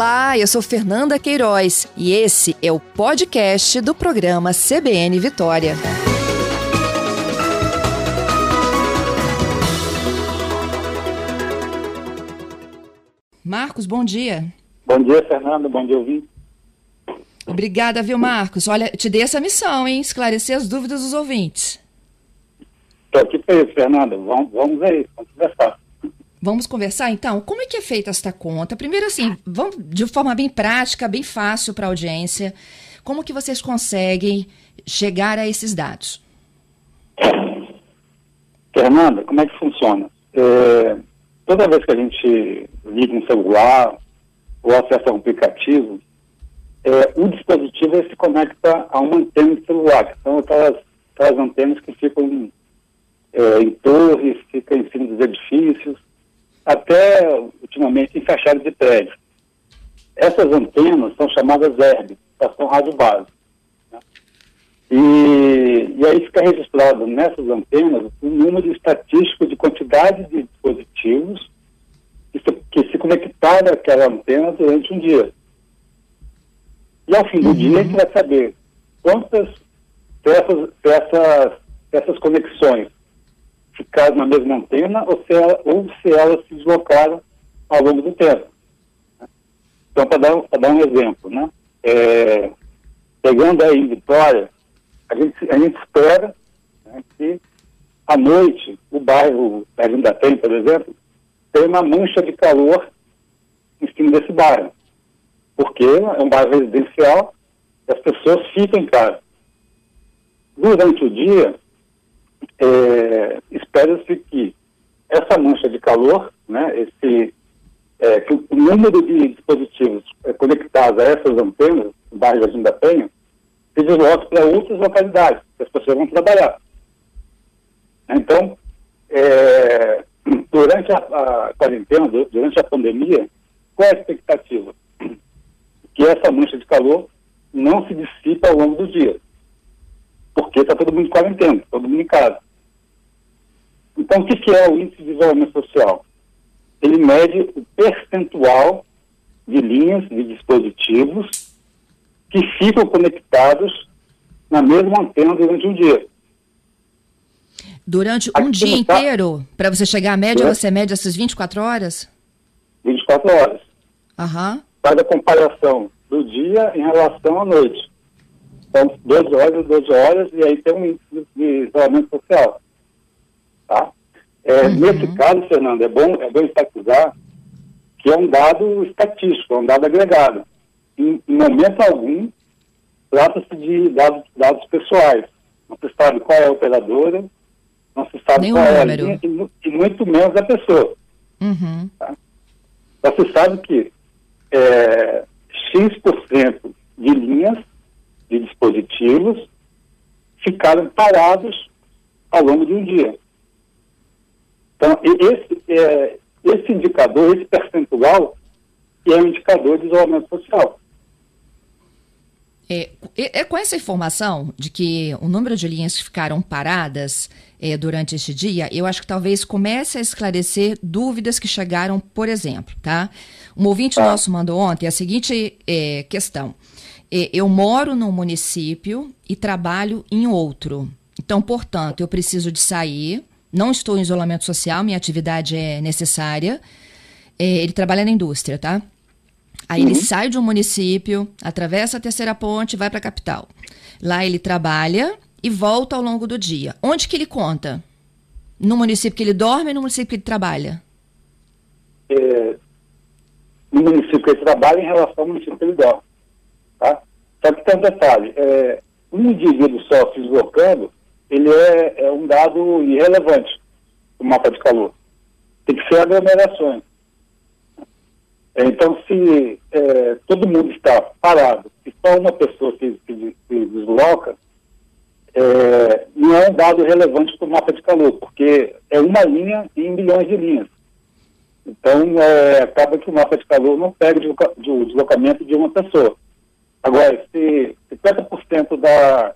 Olá, eu sou Fernanda Queiroz e esse é o podcast do programa CBN Vitória. Marcos, bom dia. Bom dia, Fernanda. Bom dia, ouvinte. Obrigada, viu, Marcos? Olha, te dei essa missão, hein? Esclarecer as dúvidas dos ouvintes. Estou aqui para isso, Fernanda. Vamos, vamos aí, vamos conversar. Vamos conversar então? Como é que é feita esta conta? Primeiro assim, vamos de forma bem prática, bem fácil para a audiência. Como que vocês conseguem chegar a esses dados? Fernanda, como é que funciona? É, toda vez que a gente liga um celular ou acessa um aplicativo, é, o dispositivo se conecta a uma antena de celular, que são aquelas, aquelas antenas que ficam é, em torres, ficam em cima dos edifícios, até ultimamente em fachadas de prédio. Essas antenas são chamadas ERB, estação rádio base. Né? E, e aí fica registrado nessas antenas o um número estatístico de quantidade de dispositivos que se, que se conectaram àquela antena durante um dia. E ao fim do uhum. dia a gente vai saber quantas dessas, dessas, dessas conexões ficaram na mesma antena ou se, ela, ou se elas se deslocaram ao longo do tempo. Então, para dar, dar um exemplo, né? É, pegando aí em Vitória, a gente, a gente espera né, que à noite o bairro da Penha, por exemplo, tenha uma mancha de calor em cima desse bairro. Porque é um bairro residencial e as pessoas ficam em casa. Durante o dia, é, espera-se que essa mancha de calor, né, esse, é, que o número de dispositivos é, conectados a essas antenas, no bairro Jardim da Penha, se desloque para outras localidades, que as pessoas vão trabalhar. Então, é, durante a, a, quarentena, durante a pandemia, qual é a expectativa? Que essa mancha de calor não se dissipa ao longo do dia. Porque está todo mundo em quarentena, todo mundo em casa. Então, o que, que é o índice de isolamento social? Ele mede o percentual de linhas de dispositivos que ficam conectados na mesma antena durante um dia. Durante um Aqui dia inteiro? Para você chegar à média, é. você mede essas 24 horas? 24 horas. Aham. Faz a comparação do dia em relação à noite. Então, 12 horas, 12 horas, e aí tem um índice de isolamento social. Tá? É, uhum. Nesse caso, Fernando, é bom, é bom enfatizar que é um dado estatístico, é um dado agregado. Em, em momento algum, trata-se de dados, dados pessoais. Não se sabe qual é a operadora, não se sabe Nenhum qual é a número. linha e, e, muito menos a pessoa. Uhum. Tá? Mas se sabe que é, X% de linhas de dispositivos ficaram parados ao longo de um dia. Então, esse, é, esse indicador, esse percentual, é um indicador de isolamento social. É, é, com essa informação de que o número de linhas que ficaram paradas é, durante este dia, eu acho que talvez comece a esclarecer dúvidas que chegaram, por exemplo, tá? Um ouvinte tá. nosso mandou ontem a seguinte é, questão. Eu moro num município e trabalho em outro. Então, portanto, eu preciso de sair não estou em isolamento social, minha atividade é necessária. É, ele trabalha na indústria, tá? Aí uhum. ele sai de um município, atravessa a terceira ponte, vai para a capital. Lá ele trabalha e volta ao longo do dia. Onde que ele conta? No município que ele dorme e no município que ele trabalha? É, no município que ele trabalha em relação ao município que ele dorme. Tá? Só que tem um detalhe. É, um indivíduo só se deslocando, ele é, é um dado irrelevante o mapa de calor. Tem que ser aglomerações. Então, se é, todo mundo está parado e só uma pessoa se, se, se desloca, é, não é um dado relevante para o mapa de calor, porque é uma linha em milhões de linhas. Então, é, acaba que o mapa de calor não pega o deslocamento de uma pessoa. Agora, se 50% da,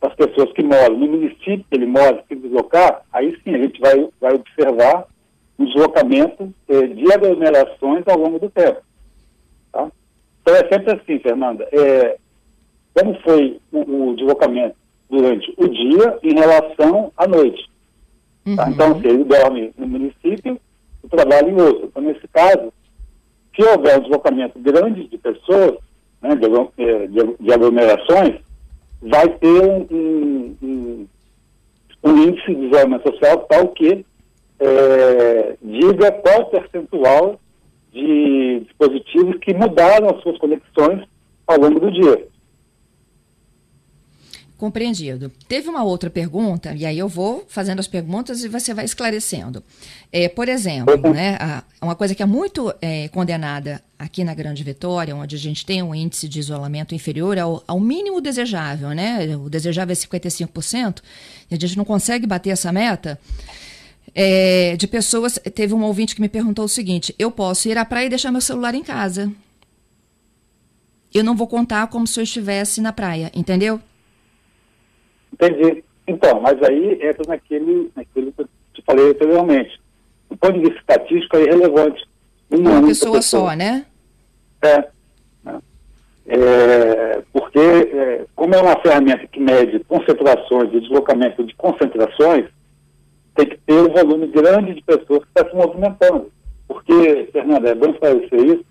das pessoas que moram no município que ele mora, se deslocar, aí sim a gente vai, vai observar o deslocamento eh, de aglomerações ao longo do tempo. Tá? Então é sempre assim, Fernanda. É, como foi o, o deslocamento durante o dia em relação à noite? Tá? Uhum. Então, se ele dorme no município, o trabalho em outro. Então, nesse caso, se houver um deslocamento grande de pessoas, né, de, é, de, aglomerações, vai ter um, um, um, um, índice de isolamento social tal que é, diga qual percentual de dispositivos que mudaram as suas conexões ao longo do dia. Compreendido. Teve uma outra pergunta, e aí eu vou fazendo as perguntas e você vai esclarecendo. É, por exemplo, né, a, uma coisa que é muito é, condenada aqui na Grande Vitória, onde a gente tem um índice de isolamento inferior ao, ao mínimo desejável, né? O desejável é 55%, e a gente não consegue bater essa meta. É, de pessoas. Teve um ouvinte que me perguntou o seguinte: eu posso ir à praia e deixar meu celular em casa. Eu não vou contar como se eu estivesse na praia, entendeu? Entendi. Então, mas aí entra naquele, naquele que eu te falei anteriormente. Do ponto de vista estatístico é irrelevante. Uma, Uma pessoa, pessoa, só, né? É. É porque, é, como é uma ferramenta que mede concentrações e deslocamento de concentrações, tem que ter um volume grande de pessoas que estão se movimentando. Porque, Fernanda, é bom esclarecer isso,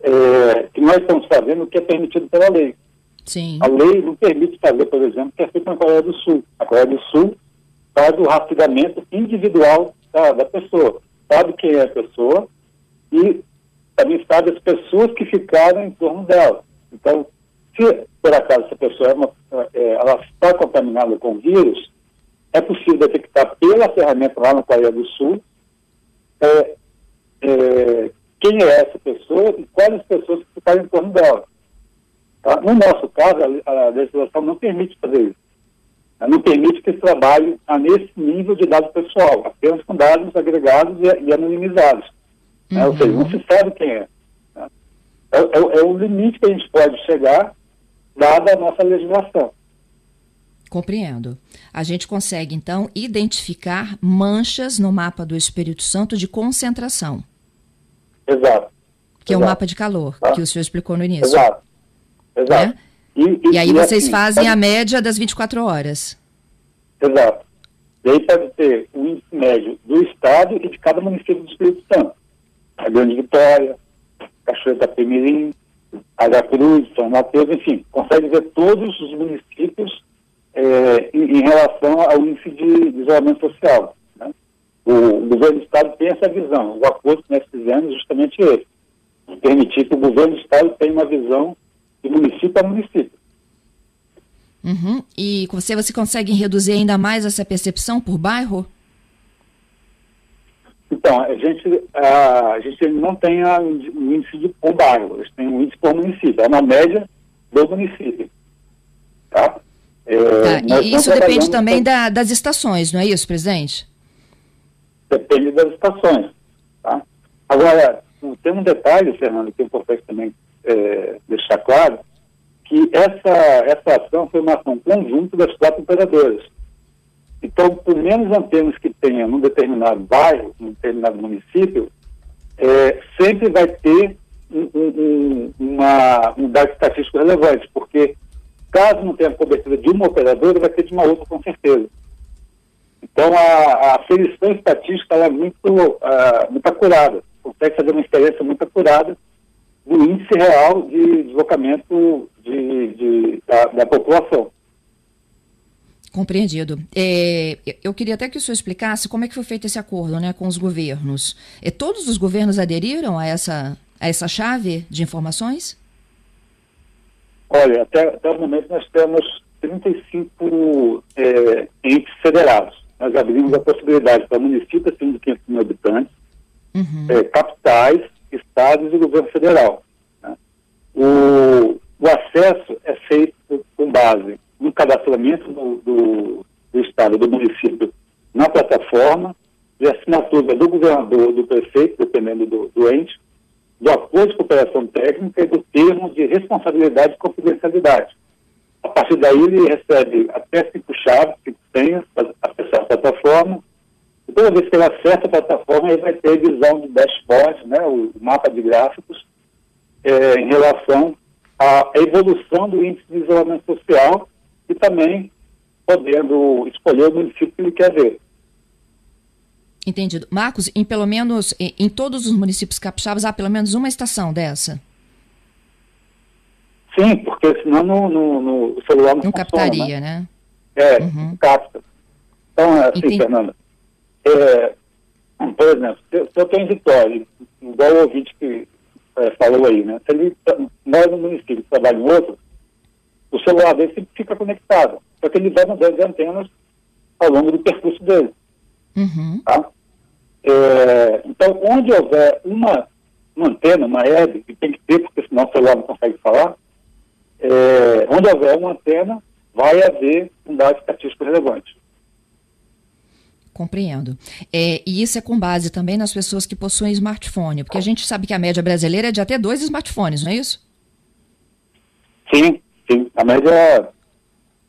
é, que nós estamos fazendo o que é permitido pela lei. Sim. A lei não permite fazer, por exemplo, que é feito na Coreia do Sul. A Coreia do Sul faz o rastreamento individual da, da pessoa. Sabe quem é a pessoa e também sabe as pessoas que ficaram em torno dela. Então, se por acaso essa pessoa é uma, é, ela está contaminada com vírus, é possível detectar pela ferramenta lá na Coreia do Sul é, é, quem é essa pessoa e quais as pessoas que ficaram em torno dela. Tá? No nosso caso, a, a legislação não permite fazer isso. Ela não permite que se trabalhe a nesse nível de dados pessoal, apenas com dados agregados e, e anonimizados. Uhum. Né? Ou seja, não se sabe quem é. Né? É, é, é o limite que a gente pode chegar, dada a nossa legislação. Compreendo. A gente consegue, então, identificar manchas no mapa do Espírito Santo de concentração. Exato. Que Exato. é o mapa de calor, tá? que o senhor explicou no início. Exato. Exato. Né? E, e, e, aí e vocês assim, fazem a média das 24 horas. Exato. E aí pode ter o índice médio do Estado e de cada município do Espírito Santo. A Grande Vitória, Cachoeira da Pemirim, Cruz, São Mateus, enfim, consegue ver todos os municípios é, em, em, relação ao índice de, de isolamento social. Né? O, o, governo do Estado tem essa visão. O acordo que nós fizemos é justamente esse. Permitir que o governo do Estado tenha uma visão de município a município. Uhum. E você, você consegue reduzir ainda mais essa percepção por bairro? Então, a gente, a, a gente não tem o um índice de por bairro, a gente tem um índice por município, é uma média do município. Tá? É, tá. E isso depende também da, das estações, não é isso, presidente? Depende das estações. Tá? Agora, tem um detalhe, Fernando, que é importante também é, deixar claro, que essa, essa ação foi uma ação conjunta das quatro operadoras. Então, por menos antenas que tenha num determinado bairro, num determinado município, é, sempre vai ter um, um, uma, um dado estatístico relevante, porque caso não tenha cobertura de uma operadora, vai ter de uma outra com certeza. Então, a, a aferição estatística é muito, uh, muito acurada, consegue fazer uma experiência muito acurada do índice real de deslocamento de, de da, da, população. Compreendido. É, eu queria até que o senhor explicasse como é que foi feito esse acordo né, com os governos. É, todos os governos aderiram a essa, a essa chave de informações? Olha, até, até o momento nós temos 35 é, entes federados. Nós abrimos a possibilidade para municípios acima de 500 mil habitantes, uhum. é, capitais, estados e governo federal. Né? O, o, acesso é feito com base no cadastramento do, do, do estado, do município, na plataforma, de assinatura do governador, do prefeito, dependendo do, do ente, do acordo de cooperação técnica e do termo de responsabilidade e confidencialidade. A partir daí, ele recebe até cinco chaves, cinco senhas, para acessar a plataforma, toda vez que ele acessa a plataforma, ele vai ter visão de dashboard, né, o mapa de gráficos, é, em relação à evolução do índice de isolamento social e também podendo escolher o município que ele quer ver. Entendido. Marcos, em pelo menos em, em todos os municípios capixabas há pelo menos uma estação dessa? Sim, porque senão no, no, no celular não, não funciona, captaria, né? né? É, uhum. capta. Então, é assim, Entendi. Fernanda, é, por exemplo, se, eu tenho Vitória, igual o ouvinte que é, falou aí, né? Se ele mora no município e trabalha em outro, o celular dele sempre fica conectado. Só que ele vai mudando de antenas ao longo do percurso dele. Uhum. Tá? É, então, onde houver uma, uma antena, uma web, que tem que ter, porque senão o celular não consegue falar, é, onde houver uma antena, vai haver um dado estatístico relevante. Compreendo. É, e isso é com base também nas pessoas que possuem smartphone, porque a gente sabe que a média brasileira é de até dois smartphones, não é isso? Sim, sim. A média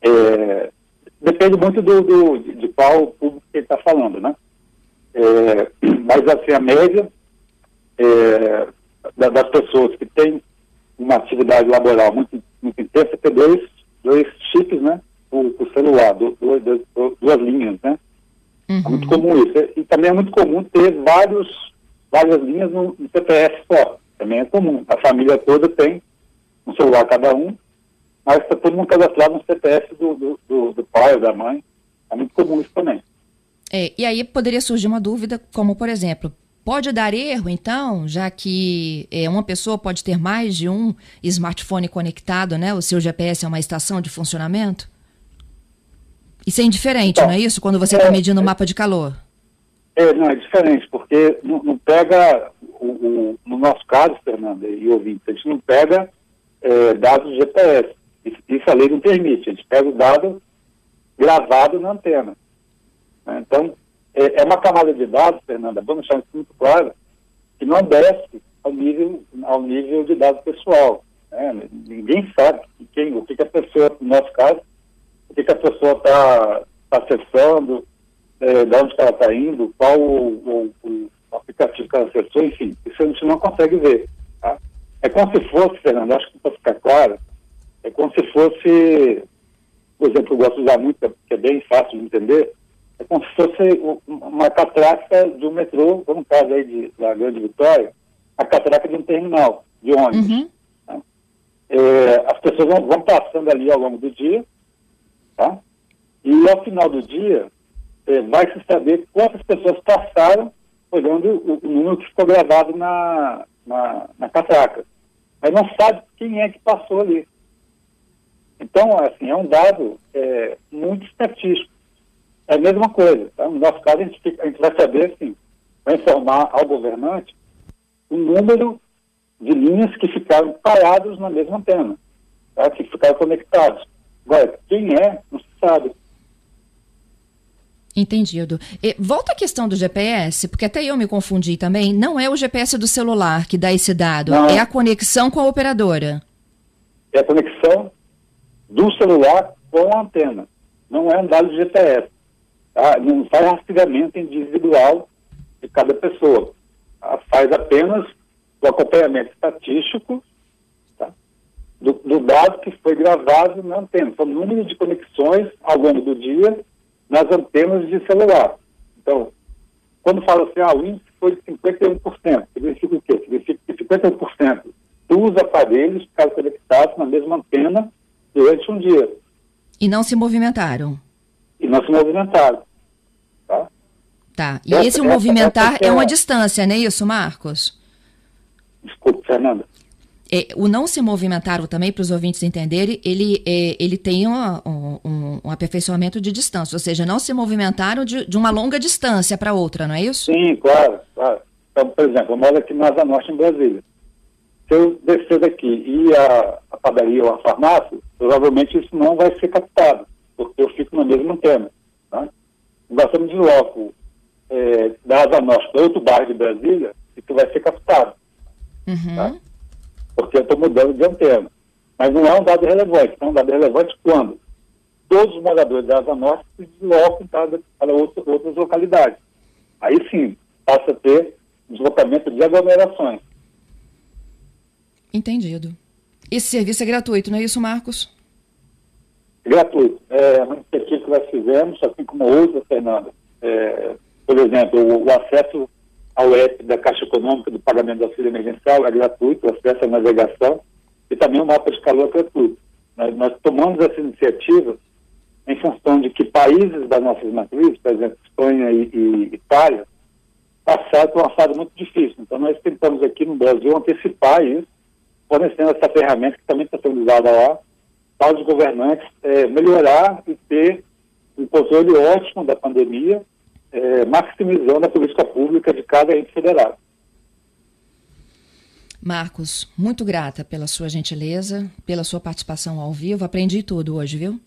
é, depende muito do, do, de qual público que ele está falando, né? É, mas assim, a média é, das pessoas que têm uma atividade laboral muito, muito intensa tem dois, dois chips, né? O, celular, do, duas linhas, né? Uhum. Muito comum isso. E também é muito comum ter vários, várias linhas no, no CPF só. Também é comum. A família toda tem um celular cada um, mas está todo mundo cadastrado no CPF do, do, do, do pai ou da mãe. É muito comum isso também. É, e aí poderia surgir uma dúvida, como por exemplo, pode dar erro então, já que é, uma pessoa pode ter mais de um smartphone conectado, né? O seu GPS é uma estação de funcionamento? Isso é indiferente, então, não é isso? Quando você está é, medindo o é, mapa de calor. É, não, é diferente, porque não, não pega, o, o, no nosso caso, Fernanda e ouvintes, a gente não pega é, dados GPS. Isso, isso, a lei não permite. A gente pega o dado gravado na antena. Né? Então, é, é, uma camada de dados, Fernanda, vamos deixar isso muito claro, que não desce ao nível, ao nível de dados pessoal. Né? Ninguém sabe quem, o que, que a pessoa, no nosso caso, o que, que a pessoa está tá acessando, é, de onde ela está indo, qual o, o, o, aplicativo que ela acessou, enfim, isso a gente não consegue ver. Tá? É como se fosse, Fernando, acho que para ficar claro, é como se fosse, por exemplo, eu gosto de usar muito, que é bem fácil de entender, é como se fosse uma catraca de um metrô, no caso aí de, da Grande Vitória, a catraca de um terminal de ônibus. Uhum. Tá? É, as pessoas vão, vão passando ali ao longo do dia, Tá? E ao final do dia, é, vai se saber quantas pessoas passaram olhando o, o número que ficou gravado na, na, na catraca. Mas não sabe quem é que passou ali. Então, assim, é um dado é, muito estatístico. É a mesma coisa. Tá? No nosso caso, a gente, fica, a gente vai saber, assim, vai informar ao governante o número de linhas que ficaram paradas na mesma antena, tá? que ficaram conectados. Agora, quem é, não se sabe. Entendido. E, volta à questão do GPS, porque até eu me confundi também. Não é o GPS do celular que dá esse dado, não. é a conexão com a operadora. É a conexão do celular com a antena. Não é um dado de GPS. Tá? Não faz rastreamento individual de cada pessoa. Tá? Faz apenas o acompanhamento estatístico do, do, dado que foi gravado na antena. São número de conexões ao longo do dia nas antenas de celular. Então, quando fala assim, ah, o índice foi de 51%, significa o quê? Significa que 51% dos aparelhos ficaram conectados na mesma antena durante um dia. E não se movimentaram? E não se movimentaram. Tá? Tá. E essa, esse movimentar é, é uma distância, não é isso, Marcos? Desculpe, Fernanda é, o não se movimentar também, para os ouvintes entenderem, ele, é, ele tem um, um, um, aperfeiçoamento de distância, ou seja, não se movimentaram de, de uma longa distância para outra, não é isso? Sim, claro, claro. Então, por exemplo, eu moro aqui na Asa Norte, em Brasília. Se eu descer daqui e ir à, à padaria ou à farmácia, provavelmente isso não vai ser captado, porque eu fico na mesma antena. Tá? Agora, se eu me desloco é, da Asa Norte para outro bairro de Brasília, isso vai ser captado. Uhum. Tá? Porque eu estou mudando de antena. Mas não é um dado relevante, é um dado relevante quando todos os moradores da Asa Norte se deslocam para, para outro, outras localidades. Aí sim, passa a ter deslocamento de aglomerações. Entendido. Esse serviço é gratuito, não é isso, Marcos? Gratuito. É uma iniciativa que nós fizemos, assim como outras, Fernanda. É, por exemplo, o, o, acesso ao app da Caixa Econômica do pagamento do auxílio emergencial é gratuito, acesso à navegação e também o mapa de calor é gratuito. Nós, nós tomamos essa iniciativa em função de que países das nossas matrizes, por exemplo, Espanha e, e Itália, passaram por uma fase muito difícil. Então, nós tentamos aqui no Brasil antecipar isso, fornecendo essa ferramenta que também está sendo usada lá, para os governantes é, melhorar e ter um controle ótimo da pandemia, é, maximizando a política pública de cada ente federado. Marcos, muito grata pela sua gentileza, pela sua participação ao vivo. Aprendi tudo hoje, viu?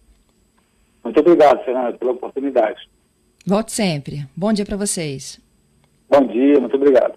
Muito obrigado, Fernanda, pela oportunidade. Volte sempre. Bom dia para vocês. Bom dia, muito obrigado.